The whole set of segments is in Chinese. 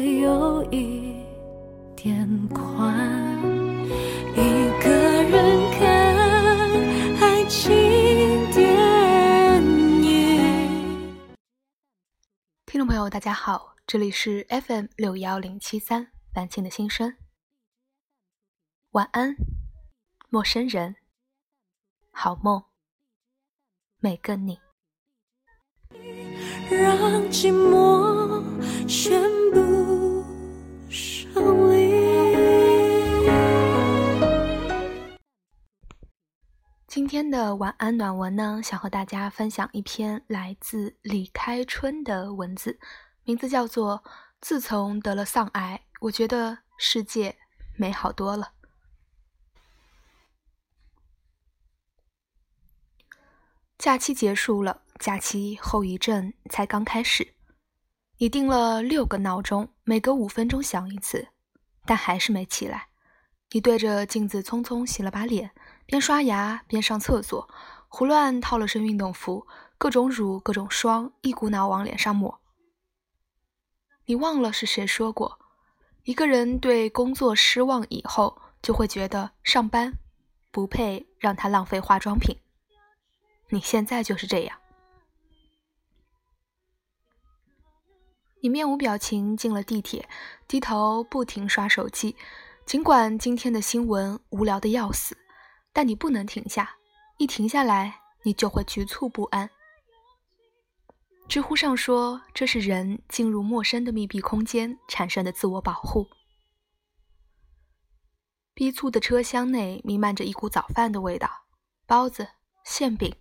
位有一点宽，一个人看爱情电影。听众朋友，大家好，这里是 FM 六幺零七三凡青的心声。晚安，陌生人，好梦，每个你。让寂寞宣布今天的晚安暖文呢，想和大家分享一篇来自李开春的文字，名字叫做《自从得了丧癌，我觉得世界美好多了》。假期结束了，假期后遗症才刚开始。你定了六个闹钟，每隔五分钟响一次，但还是没起来。你对着镜子匆匆洗了把脸，边刷牙边上厕所，胡乱套了身运动服，各种乳各种霜，一股脑往脸上抹。你忘了是谁说过，一个人对工作失望以后，就会觉得上班不配让他浪费化妆品。你现在就是这样。你面无表情进了地铁，低头不停刷手机。尽管今天的新闻无聊的要死，但你不能停下。一停下来，你就会局促不安。知乎上说，这是人进入陌生的密闭空间产生的自我保护。逼促的车厢内弥漫着一股早饭的味道，包子、馅饼，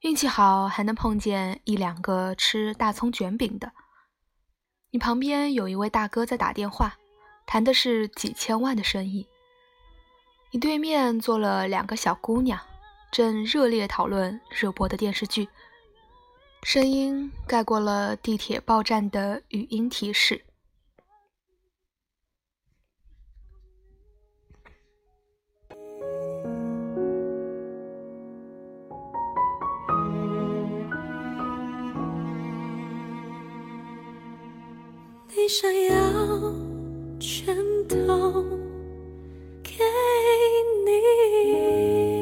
运气好还能碰见一两个吃大葱卷饼的。你旁边有一位大哥在打电话，谈的是几千万的生意。你对面坐了两个小姑娘，正热烈讨论热播的电视剧，声音盖过了地铁报站的语音提示。你想要全都给你。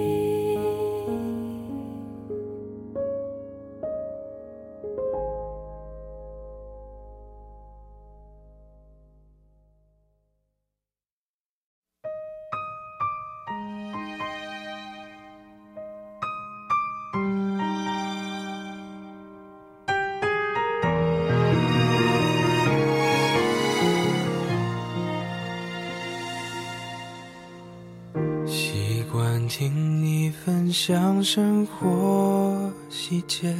分享生活细节，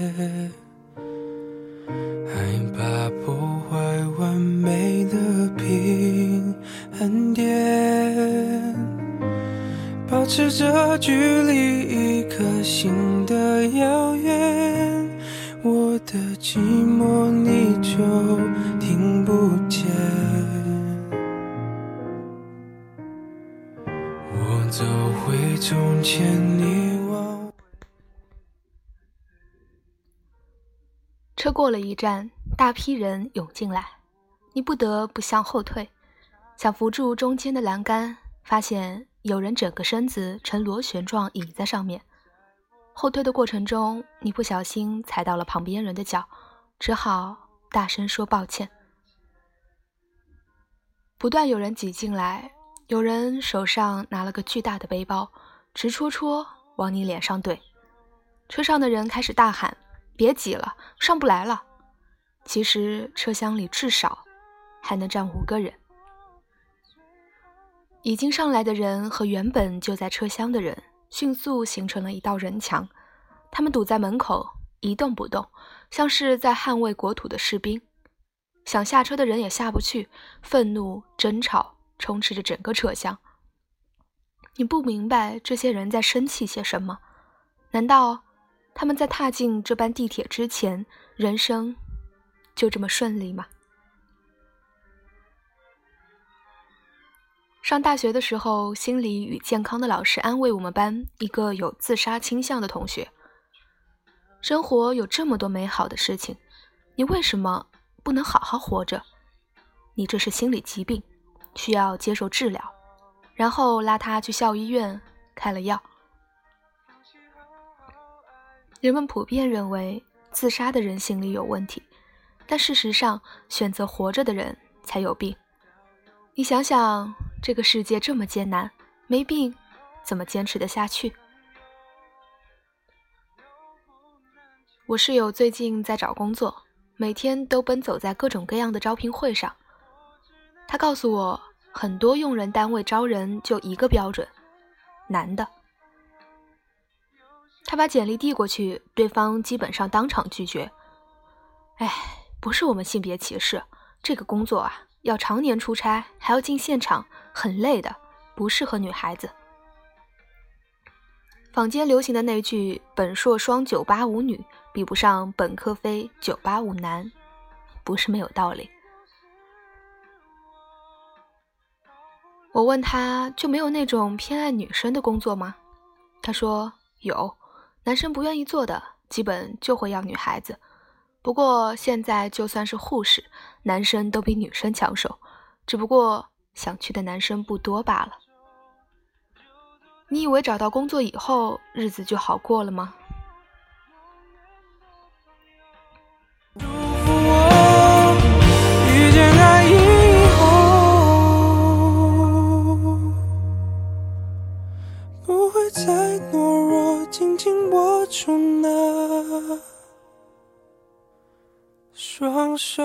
害怕破坏完美的平衡点，保持着距离一颗心的遥远，我的寂寞你就听不见。我走回从前，你忘。车过了一站，大批人涌进来，你不得不向后退，想扶住中间的栏杆，发现有人整个身子呈螺旋状倚在上面。后退的过程中，你不小心踩到了旁边人的脚，只好大声说抱歉。不断有人挤进来，有人手上拿了个巨大的背包，直戳戳往你脸上怼。车上的人开始大喊：“别挤了，上不来了。”其实车厢里至少还能站五个人。已经上来的人和原本就在车厢的人迅速形成了一道人墙，他们堵在门口一动不动，像是在捍卫国土的士兵。想下车的人也下不去，愤怒、争吵充斥着整个车厢。你不明白这些人在生气些什么，难道他们在踏进这班地铁之前，人生就这么顺利吗？上大学的时候，心理与健康的老师安慰我们班一个有自杀倾向的同学：“生活有这么多美好的事情，你为什么不能好好活着？你这是心理疾病，需要接受治疗。”然后拉他去校医院开了药。人们普遍认为自杀的人心理有问题，但事实上，选择活着的人才有病。你想想，这个世界这么艰难，没病怎么坚持得下去？我室友最近在找工作，每天都奔走在各种各样的招聘会上。他告诉我，很多用人单位招人就一个标准：男的。他把简历递过去，对方基本上当场拒绝。哎，不是我们性别歧视，这个工作啊。要常年出差，还要进现场，很累的，不适合女孩子。坊间流行的那句“本硕双九八五女比不上本科非九八五男”，不是没有道理。我问他就没有那种偏爱女生的工作吗？他说有，男生不愿意做的，基本就会要女孩子。不过现在就算是护士，男生都比女生抢手，只不过想去的男生不多罢了。你以为找到工作以后日子就好过了吗？紧握住那。双手。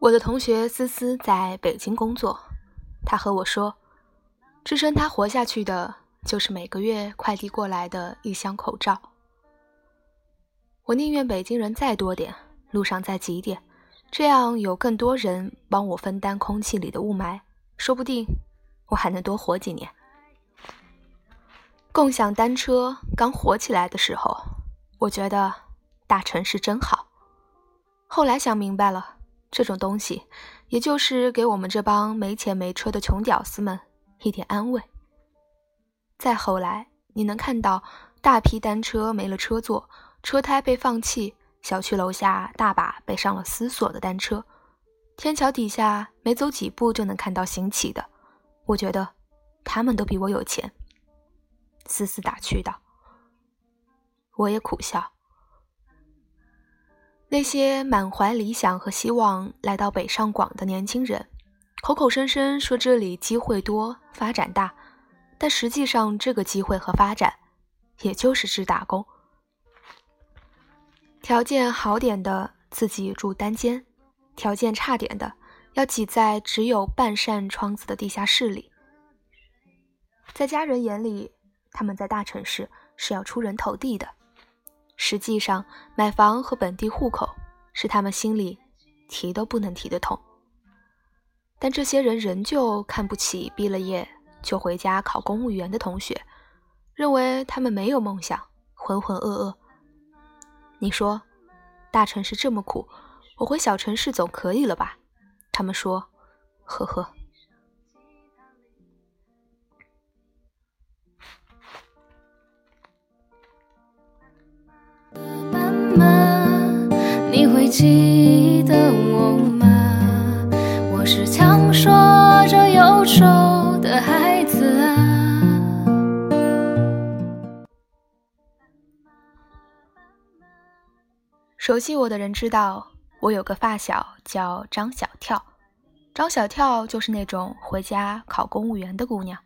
我的同学思思在北京工作，她和我说，支撑她活下去的就是每个月快递过来的一箱口罩。我宁愿北京人再多点，路上再挤点，这样有更多人帮我分担空气里的雾霾，说不定我还能多活几年。共享单车刚火起来的时候，我觉得大城市真好，后来想明白了。这种东西，也就是给我们这帮没钱没车的穷屌丝们一点安慰。再后来，你能看到大批单车没了车座，车胎被放弃，小区楼下大把被上了丝锁的单车，天桥底下没走几步就能看到行乞的。我觉得他们都比我有钱。思思打趣道。我也苦笑。那些满怀理想和希望来到北上广的年轻人，口口声声说这里机会多、发展大，但实际上这个机会和发展，也就是只打工。条件好点的自己住单间，条件差点的要挤在只有半扇窗子的地下室里。在家人眼里，他们在大城市是要出人头地的。实际上，买房和本地户口是他们心里提都不能提的痛。但这些人仍旧看不起毕了业就回家考公务员的同学，认为他们没有梦想，浑浑噩噩。你说，大城市这么苦，我回小城市总可以了吧？他们说，呵呵。记得我吗？我是强说着忧愁的孩子啊。熟悉我的人知道，我有个发小叫张小跳。张小跳就是那种回家考公务员的姑娘。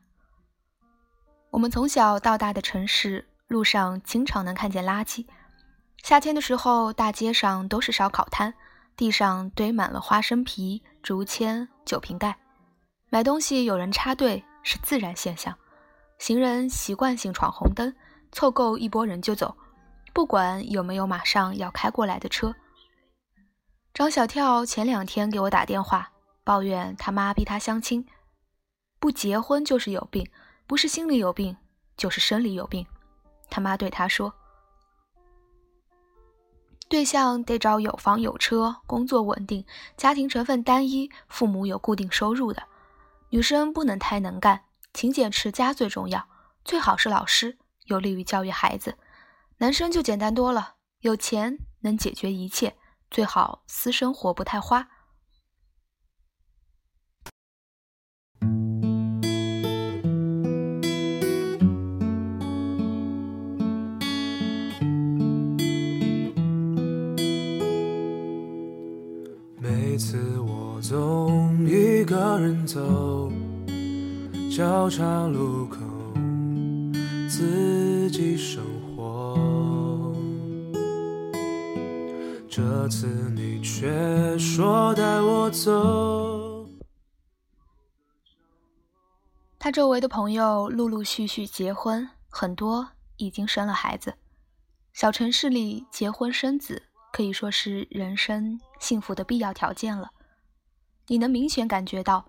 我们从小到大的城市，路上经常能看见垃圾。夏天的时候，大街上都是烧烤摊，地上堆满了花生皮、竹签、酒瓶盖。买东西有人插队是自然现象，行人习惯性闯红灯，凑够一拨人就走，不管有没有马上要开过来的车。张小跳前两天给我打电话，抱怨他妈逼他相亲，不结婚就是有病，不是心里有病就是生理有病。他妈对他说。对象得找有房有车、工作稳定、家庭成分单一、父母有固定收入的。女生不能太能干，勤俭持家最重要，最好是老师，有利于教育孩子。男生就简单多了，有钱能解决一切，最好私生活不太花。总一个人走，交叉路口，自己生活。这次你却说带我走。他周围的朋友陆陆续续结婚，很多已经生了孩子。小城市里结婚生子。可以说是人生幸福的必要条件了。你能明显感觉到，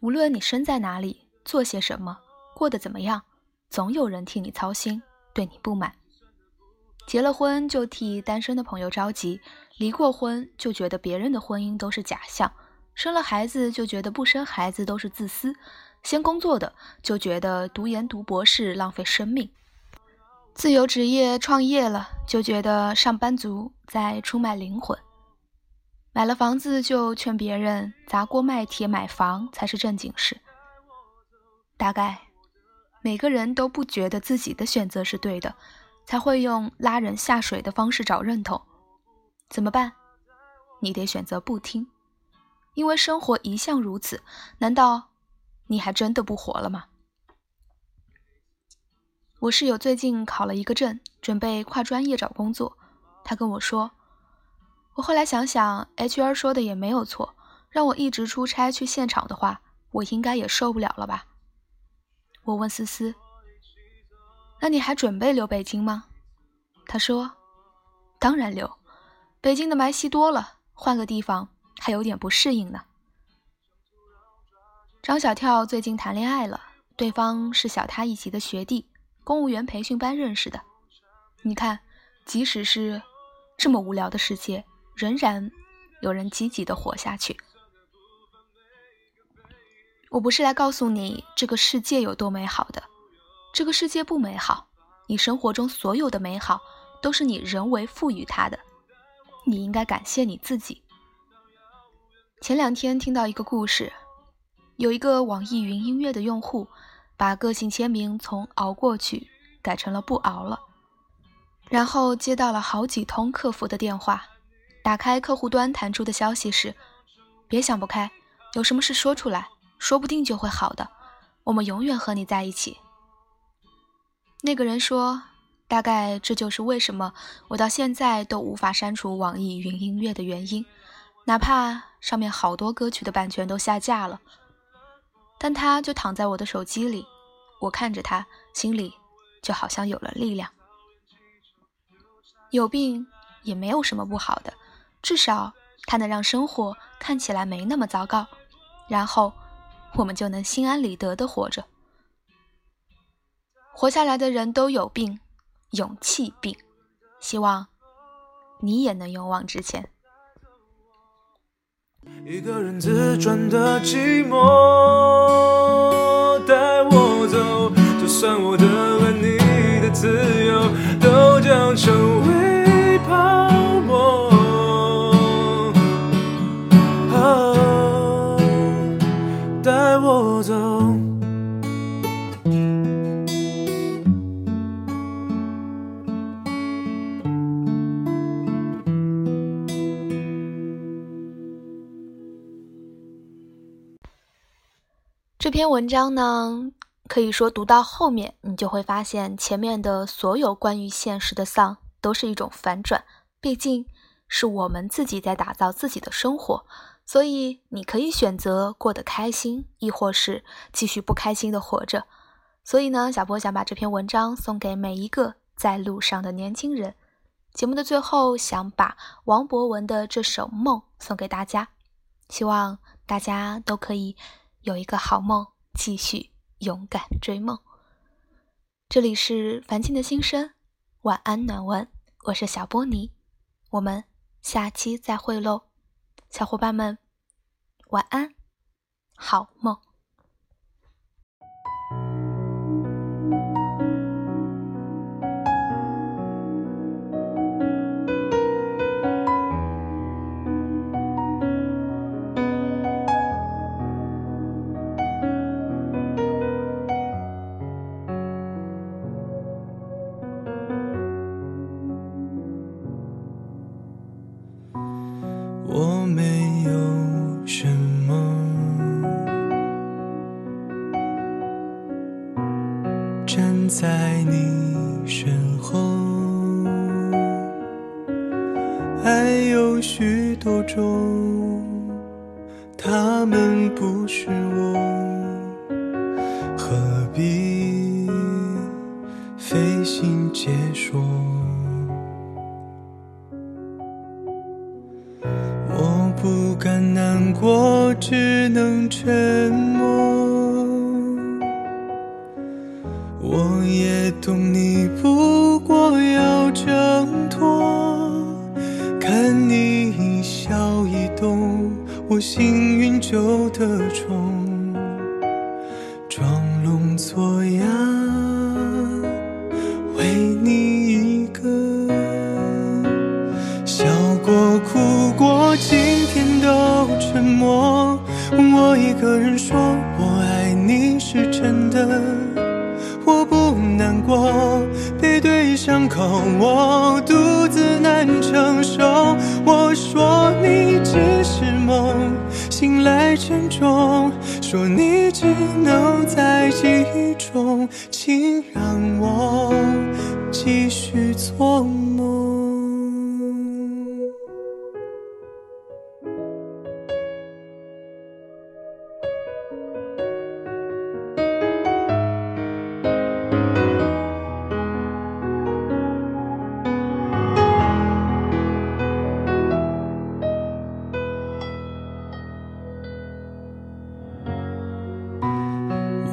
无论你身在哪里，做些什么，过得怎么样，总有人替你操心，对你不满。结了婚就替单身的朋友着急，离过婚就觉得别人的婚姻都是假象，生了孩子就觉得不生孩子都是自私，先工作的就觉得读研读博士浪费生命。自由职业创业了，就觉得上班族在出卖灵魂；买了房子就劝别人砸锅卖铁买房才是正经事。大概每个人都不觉得自己的选择是对的，才会用拉人下水的方式找认同。怎么办？你得选择不听，因为生活一向如此。难道你还真的不活了吗？我室友最近考了一个证，准备跨专业找工作。他跟我说，我后来想想，HR 说的也没有错，让我一直出差去现场的话，我应该也受不了了吧？我问思思，那你还准备留北京吗？他说，当然留，北京的霾稀多了，换个地方还有点不适应呢。张小跳最近谈恋爱了，对方是小他一级的学弟。公务员培训班认识的，你看，即使是这么无聊的世界，仍然有人积极的活下去。我不是来告诉你这个世界有多美好的，这个世界不美好。你生活中所有的美好都是你人为赋予它的，你应该感谢你自己。前两天听到一个故事，有一个网易云音乐的用户。把个性签名从“熬过去”改成了“不熬了”，然后接到了好几通客服的电话。打开客户端弹出的消息是：“别想不开，有什么事说出来，说不定就会好的。我们永远和你在一起。”那个人说：“大概这就是为什么我到现在都无法删除网易云音乐的原因，哪怕上面好多歌曲的版权都下架了。”但他就躺在我的手机里，我看着他，心里就好像有了力量。有病也没有什么不好的，至少它能让生活看起来没那么糟糕，然后我们就能心安理得的活着。活下来的人都有病，勇气病，希望你也能勇往直前。一个人自转的寂寞，这篇文章呢，可以说读到后面，你就会发现前面的所有关于现实的丧都是一种反转。毕竟是我们自己在打造自己的生活，所以你可以选择过得开心，亦或是继续不开心的活着。所以呢，小波想把这篇文章送给每一个在路上的年轻人。节目的最后，想把王博文的这首《梦》送给大家，希望大家都可以。有一个好梦，继续勇敢追梦。这里是凡静的心声，晚安暖文，我是小波尼，我们下期再会喽，小伙伴们，晚安，好梦。费心解说？我不敢难过，只能沉默。我也懂你，不过要挣脱。看你一笑一动，我幸运就得宠。我爱你是真的。我不难过，背对伤口，我独自难承受。我说你只是梦，醒来沉重，说你只能在记忆中，请让我继续做梦。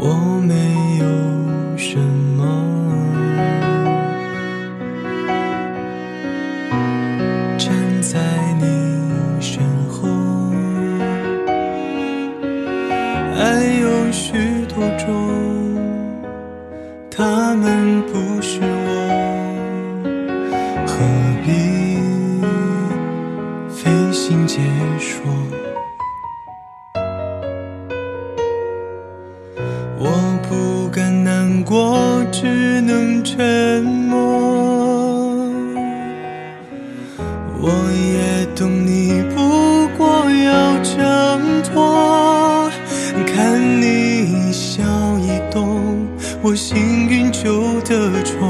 我没我也懂你，不过要挣脱。看你一笑一动，我幸运就得宠。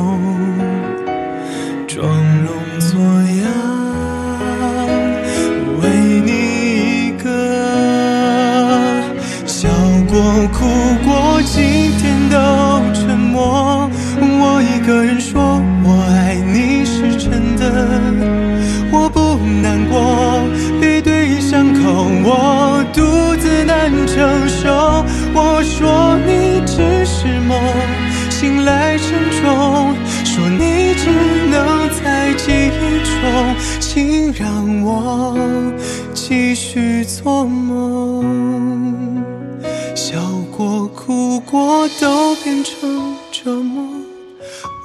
醒来沉重说你只能在记忆中请让我继续做梦。笑过哭过都变成折磨。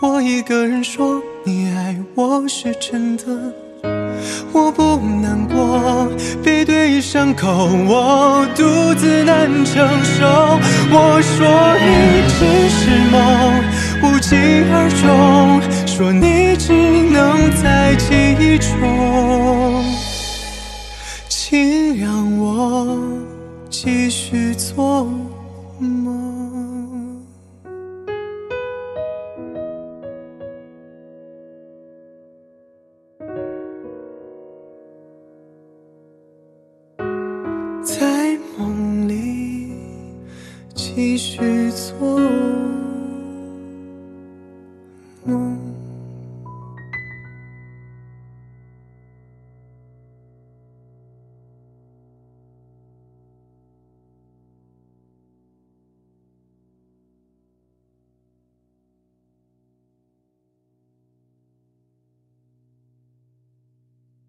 我一个人说你爱我是真的。我不难过，背对伤口，我独自难承受。我说你只是梦，无疾而终。说你只能在记忆中，请让我继续做梦。